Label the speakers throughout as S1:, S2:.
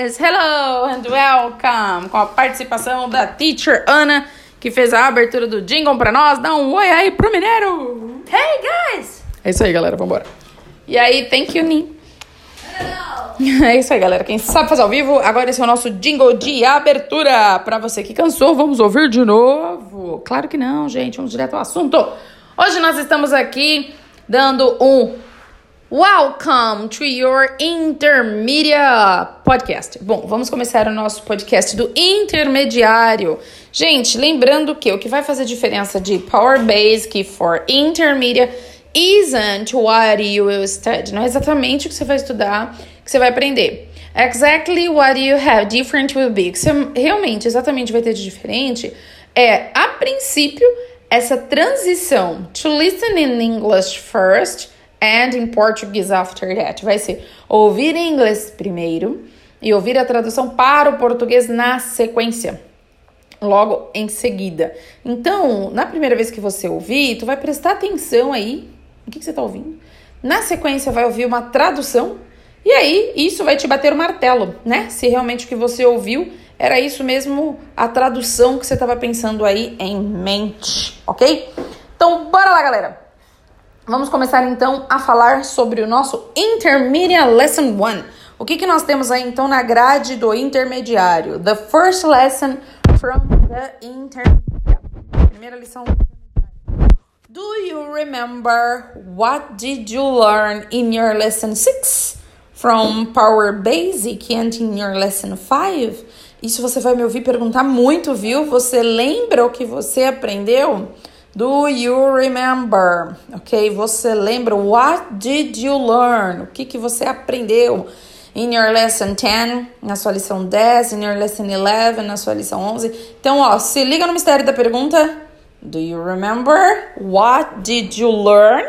S1: guys! Hello and welcome! Com a participação da teacher Ana, que fez a abertura do jingle pra nós. Dá um oi aí pro Mineiro!
S2: Hey guys!
S1: É isso aí, galera, vambora. E aí, thank you, Ni. É isso aí, galera. Quem sabe fazer ao vivo, agora esse é o nosso jingle de abertura. Pra você que cansou, vamos ouvir de novo. Claro que não, gente. Vamos direto ao assunto. Hoje nós estamos aqui dando um Welcome to your Intermediate Podcast. Bom, vamos começar o nosso podcast do intermediário. Gente, lembrando que o que vai fazer diferença de Power Basic for Intermediate isn't what you will study. Não é exatamente o que você vai estudar, que você vai aprender. Exactly what you have different will be. O que você realmente, exatamente vai ter de diferente é, a princípio, essa transição to listen in English first and in Portuguese after that. Vai ser ouvir em inglês primeiro e ouvir a tradução para o português na sequência. Logo em seguida. Então, na primeira vez que você ouvir, tu vai prestar atenção aí. O que, que você tá ouvindo? Na sequência, vai ouvir uma tradução. E aí, isso vai te bater o martelo, né? Se realmente o que você ouviu era isso mesmo, a tradução que você estava pensando aí em mente, ok? Então, bora lá, galera! Vamos começar então a falar sobre o nosso Intermediate Lesson 1. O que, que nós temos aí então na grade do intermediário? The first lesson from the intermediate. Primeira lição do you remember what did you learn in your lesson 6 from Power Basic and in your lesson 5? Isso você vai me ouvir perguntar muito, viu? Você lembra o que você aprendeu? Do you remember? Ok? Você lembra? What did you learn? O que, que você aprendeu? In your lesson 10, na sua lição 10, in your lesson 11, na sua lição 11. Então, ó, se liga no mistério da pergunta. Do you remember? What did you learn?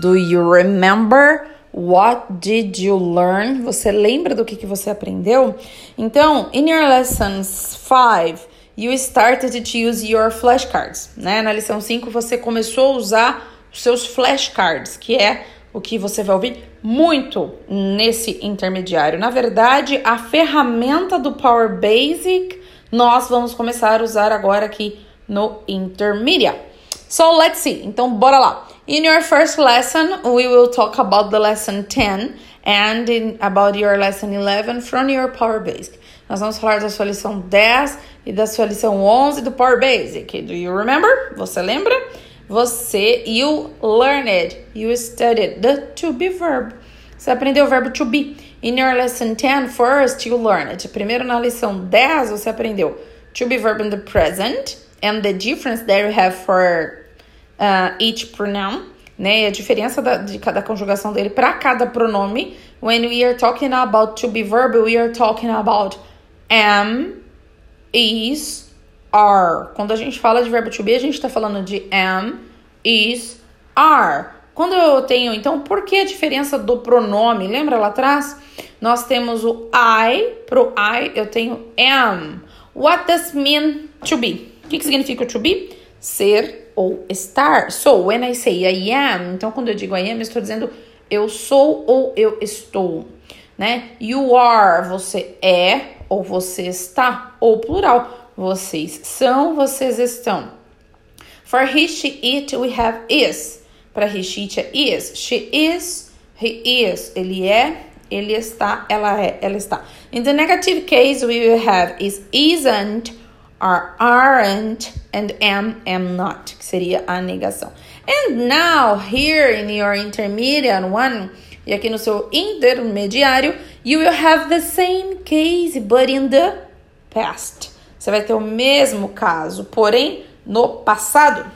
S1: Do you remember? What did you learn? Você lembra do que, que você aprendeu? Então, in your lessons 5, you started to use your flashcards, né? Na lição 5 você começou a usar os seus flashcards, que é o que você vai ouvir muito nesse intermediário. Na verdade, a ferramenta do Power Basic nós vamos começar a usar agora aqui no Intermediate. So let's see. Então bora lá. In your first lesson, we will talk about the lesson 10 and in, about your lesson 11 from your Power Basic. Nós vamos falar da sua lição 10 e da sua lição 11 do Power Basic. Do you remember? Você lembra? Você, you learned, you studied the to be verb. Você aprendeu o verbo to be. In your lesson 10, first you learned. Primeiro na lição 10 você aprendeu to be verb in the present and the difference that you have for uh, each pronoun, né? A diferença da, de cada conjugação dele para cada pronome. When we are talking about to be verb, we are talking about am, is, are. Quando a gente fala de verbo to be, a gente está falando de am, is, are. Quando eu tenho, então, por que a diferença do pronome? Lembra lá atrás? Nós temos o I, pro I eu tenho am. What does mean to be? O que, que significa to be? Ser ou estar. So, when I say I am, então quando eu digo I am, eu estou dizendo eu sou ou eu estou, né? You are, você é ou você está, ou plural, vocês são, vocês estão. For he, she, it, we have is. Para he, she, it, is. She is, he is. Ele é, ele está, ela é, ela está. In the negative case, we will have is, isn't, are, aren't, and am, am not, que seria a negação. And now, here in your intermediate one, e aqui no seu intermediário, you will have the same case, but in the past. Você vai ter o mesmo caso, porém no passado.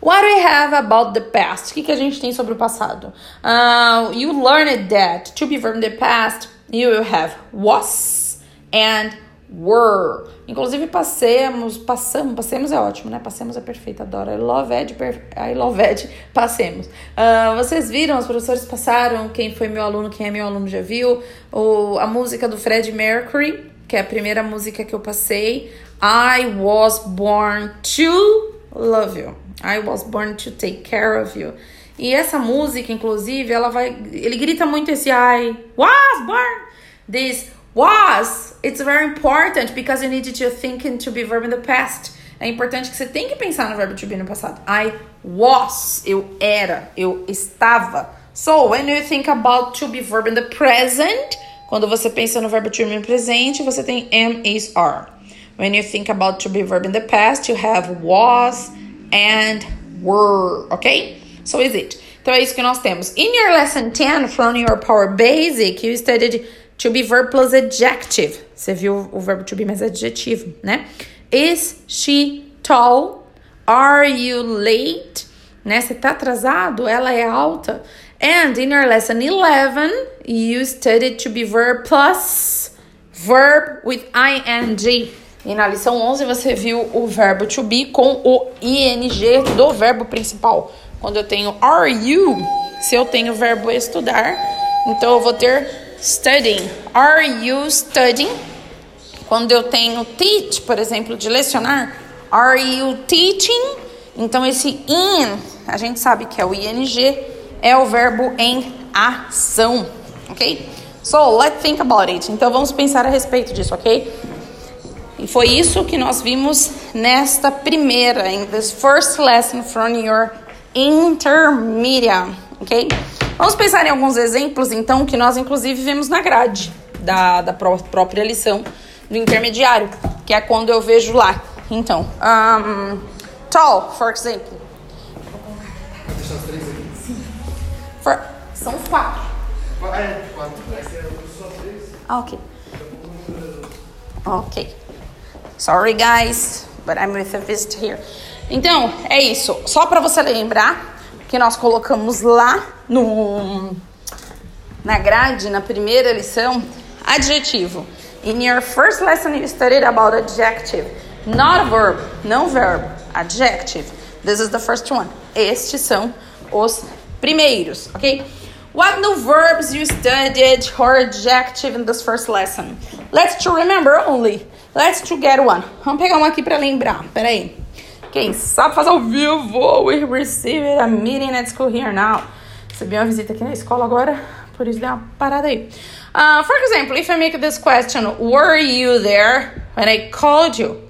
S1: What do we have about the past? O que, que a gente tem sobre o passado? Uh, you learned that to be from the past, you will have was and were. Inclusive, passemos, passamos, passemos é ótimo, né? Passemos é perfeito, adoro. I love it, I love it, passemos. Uh, vocês viram, os professores passaram, quem foi meu aluno, quem é meu aluno já viu, o, a música do Fred Mercury, que é a primeira música que eu passei. I was born to love you. I was born to take care of you. E essa música, inclusive, ela vai. Ele grita muito esse I was born. This was. It's very important because you need to think to be verb in the past. É importante que você tem que pensar no verbo to be no passado. I was. Eu era. Eu estava. So, when you think about to be verb in the present, quando você pensa no verbo to be no presente, você tem am, is, are. When you think about to be verb in the past, you have was and were, ok? So is it. Então é isso que nós temos. In your lesson 10 from your Power Basic, you studied to be verb plus adjective. Você viu o verbo to be mais adjetivo, né? Is she tall? Are you late? Né? Você tá atrasado? Ela é alta. And in your lesson 11, you studied to be verb plus verb with ing. E na lição 11 você viu o verbo to be com o ing do verbo principal. Quando eu tenho are you, se eu tenho o verbo estudar, então eu vou ter studying. Are you studying? Quando eu tenho teach, por exemplo, de lecionar, are you teaching? Então esse in, a gente sabe que é o ing, é o verbo em ação, ok? So, let's think about it. Então vamos pensar a respeito disso, ok? E foi isso que nós vimos nesta primeira, in this first lesson from your intermediate, ok? Vamos pensar em alguns exemplos, então, que nós inclusive vemos na grade da, da própria lição do intermediário, que é quando eu vejo lá. Então, um, tall, for example. For, são quatro. Ah, ok. Ok. Sorry, guys, but I'm with a visitor here. Então, é isso. Só para você lembrar que nós colocamos lá no na grade, na primeira lição, adjetivo. In your first lesson you studied about adjective, not a verb, não verb, adjective. This is the first one. Estes são os primeiros, ok? What new verbs you studied or adjective in this first lesson? Let's to remember only. Let's to get one. Vamos pegar uma aqui para lembrar. Peraí. Quem sabe fazer ao vivo? We received a meeting at school here now. Recebi uma visita aqui na escola agora, por isso deu uma parada aí. Uh, for example, if I make this question, were you there when I called you?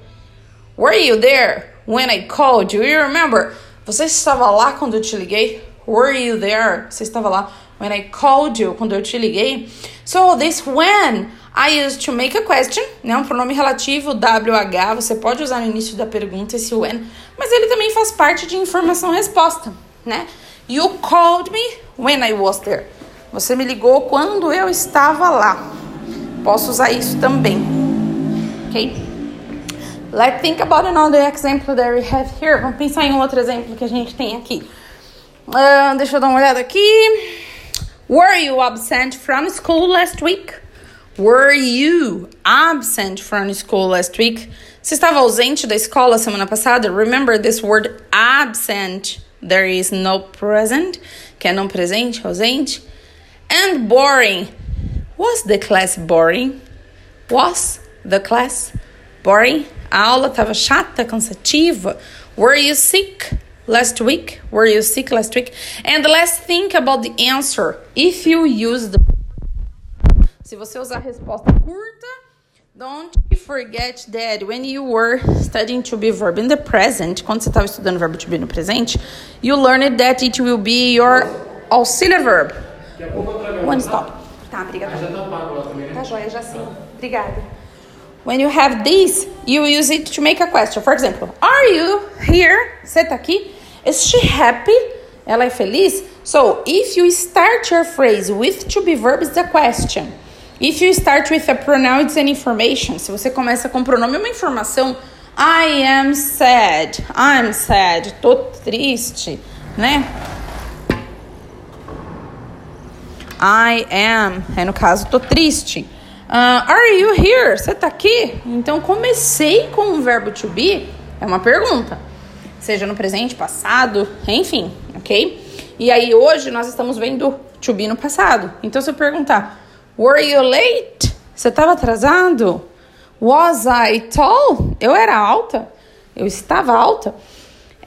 S1: Were you there when I called you? You remember? Você estava lá quando eu te liguei? Were you there? Você estava lá when I called you, quando eu te liguei. So this when I used to make a question, né? Um pronome relativo WH, você pode usar no início da pergunta esse when, mas ele também faz parte de informação-resposta, né? You called me when I was there. Você me ligou quando eu estava lá. Posso usar isso também. Ok? Let's think about another example that we have here. Vamos pensar em um outro exemplo que a gente tem aqui. Uh, deixa eu dar uma olhada aqui. Were you absent from school last week? Were you absent from school last week? Você estava ausente da escola semana passada? Remember this word absent. There is no present, que é não presente, ausente. And boring. Was the class boring? Was the class boring? A aula estava chata, cansativa. Were you sick? last week? Were you sick last week? And let's think about the answer. If you use the Se você usar a resposta curta, don't forget that when you were studying to be verb in the present, quando você estava estudando verbo to be no presente, you learned that it will be your auxiliary verb. One stop. Tá, obrigada. Tá joia, já sim. Obrigada. When you have this, you use it to make a question. For example, are you here? Você tá aqui? Is she happy? Ela é feliz? So, if you start your phrase with to be verb, it's a question. If you start with a pronoun, it's an information. Se você começa com pronome, é uma informação. I am sad. I'm sad. Tô triste, né? I am. É no caso, tô triste. Uh, are you here? Você tá aqui? Então comecei com o verbo to be. É uma pergunta seja no presente, passado, enfim, ok? E aí hoje nós estamos vendo to be no passado. Então se eu perguntar, were you late? Você estava atrasado? Was I tall? Eu era alta? Eu estava alta?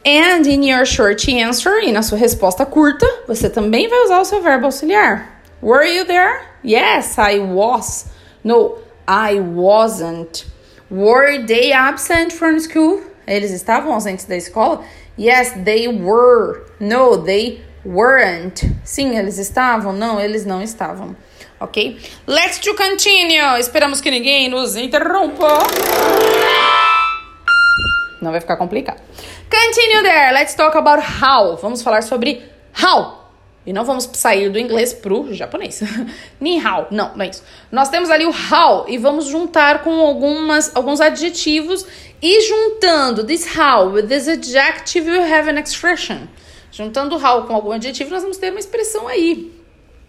S1: And in your short answer, e na sua resposta curta, você também vai usar o seu verbo auxiliar. Were you there? Yes, I was. No, I wasn't. Were they absent from school? Eles estavam ausentes da escola? Yes, they were. No, they weren't. Sim, eles estavam. Não, eles não estavam. Ok? Let's to continue. Esperamos que ninguém nos interrompa. Não vai ficar complicado. Continue there. Let's talk about how. Vamos falar sobre how. E não vamos sair do inglês pro japonês. Ni hao. Não, não é isso. Nós temos ali o how e vamos juntar com algumas, alguns adjetivos e juntando this how with this adjective you have an expression. Juntando how com algum adjetivo nós vamos ter uma expressão aí.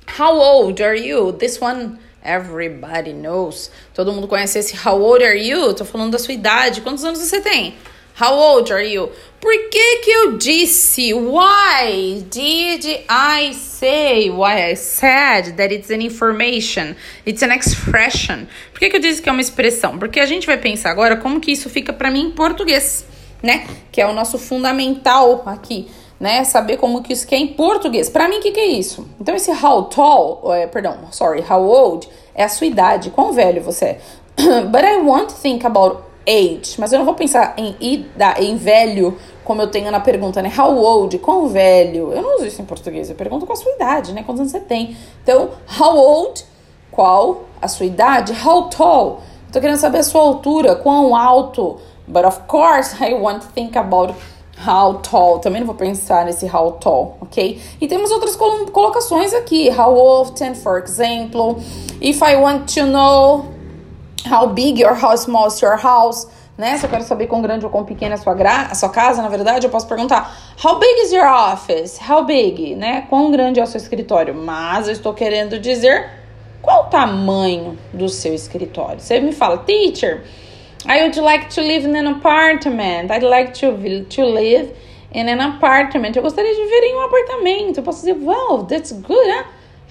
S1: How old are you? This one everybody knows. Todo mundo conhece esse how old are you? Tô falando da sua idade. Quantos anos você tem? How old are you? Por que que eu disse? Why did I say? Why I said that it's an information? It's an expression. Por que que eu disse que é uma expressão? Porque a gente vai pensar agora como que isso fica para mim em português, né? Que é o nosso fundamental aqui, né? Saber como que isso que é em português. Para mim, o que que é isso? Então esse how tall, é, perdão, sorry, how old é a sua idade, quão velho você é. But I want to think about age, mas eu não vou pensar em ida, em velho, como eu tenho na pergunta, né? How old? Quão velho? Eu não uso isso em português, eu pergunto com a sua idade, né? Quantos anos você tem? Então, how old? Qual a sua idade? How tall? Eu tô querendo saber a sua altura, quão alto. But of course, I want to think about how tall. Também não vou pensar nesse how tall, ok? E temos outras colocações aqui. How often, for example. If I want to know how big or how small is your house, né? Se eu quero saber quão grande ou quão pequena é a sua, a sua casa, na verdade, eu posso perguntar How big is your office? How big, né? Quão grande é o seu escritório? Mas eu estou querendo dizer qual o tamanho do seu escritório. Você me fala, teacher, I would like to live in an apartment. I'd like to, to live in an apartment. Eu gostaria de viver em um apartamento. Eu posso dizer, wow, that's good, huh?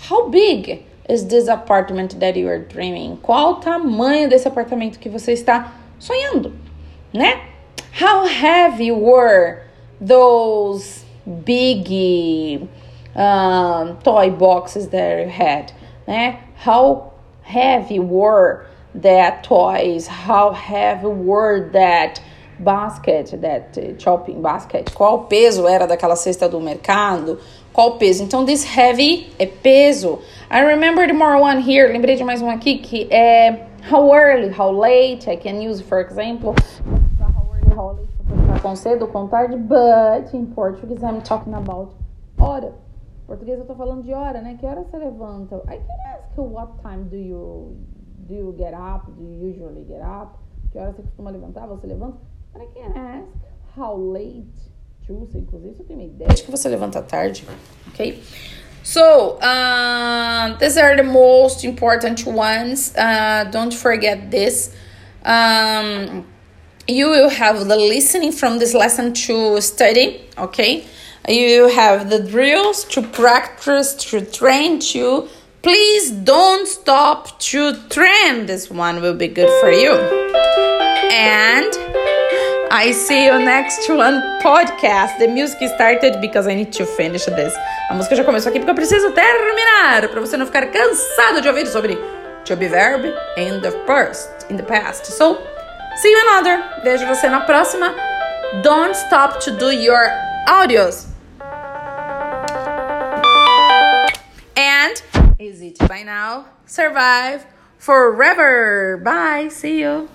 S1: How big? is this apartment that you are dreaming? Qual o tamanho desse apartamento que você está sonhando, né? How heavy were those big um, toy boxes that you had, né? How heavy were that toys? How heavy were that basket, that shopping basket? Qual peso era daquela cesta do mercado? Qual peso? Então, this heavy é peso. I remembered more one here. Lembrei de mais um aqui que é how early, how late. I can use, for example, how early, how late. Com cedo, com tarde. But in Portuguese, I'm talking about hora. Em português eu tô falando de hora, né? Que hora você levanta? I can ask what time do you do you get up? Do you usually get up? Que hora você costuma levantar? Você levanta? But I can ask how late. Truth, inclusive, você tem uma ideia de que você levanta tarde, ok? So, uh, these are the most important ones. Uh, don't forget this. Um, you will have the listening from this lesson to study, okay? You have the drills to practice, to train to. Please don't stop to train. This one will be good for you. And I see you next one podcast. The music started because I need to finish this. A música já começou aqui porque eu preciso terminar para você não ficar cansado de ouvir sobre to be verb in the first, in the past. So, see you another. Vejo você na próxima. Don't stop to do your audios. Is it by now? Survive forever. Bye. See you.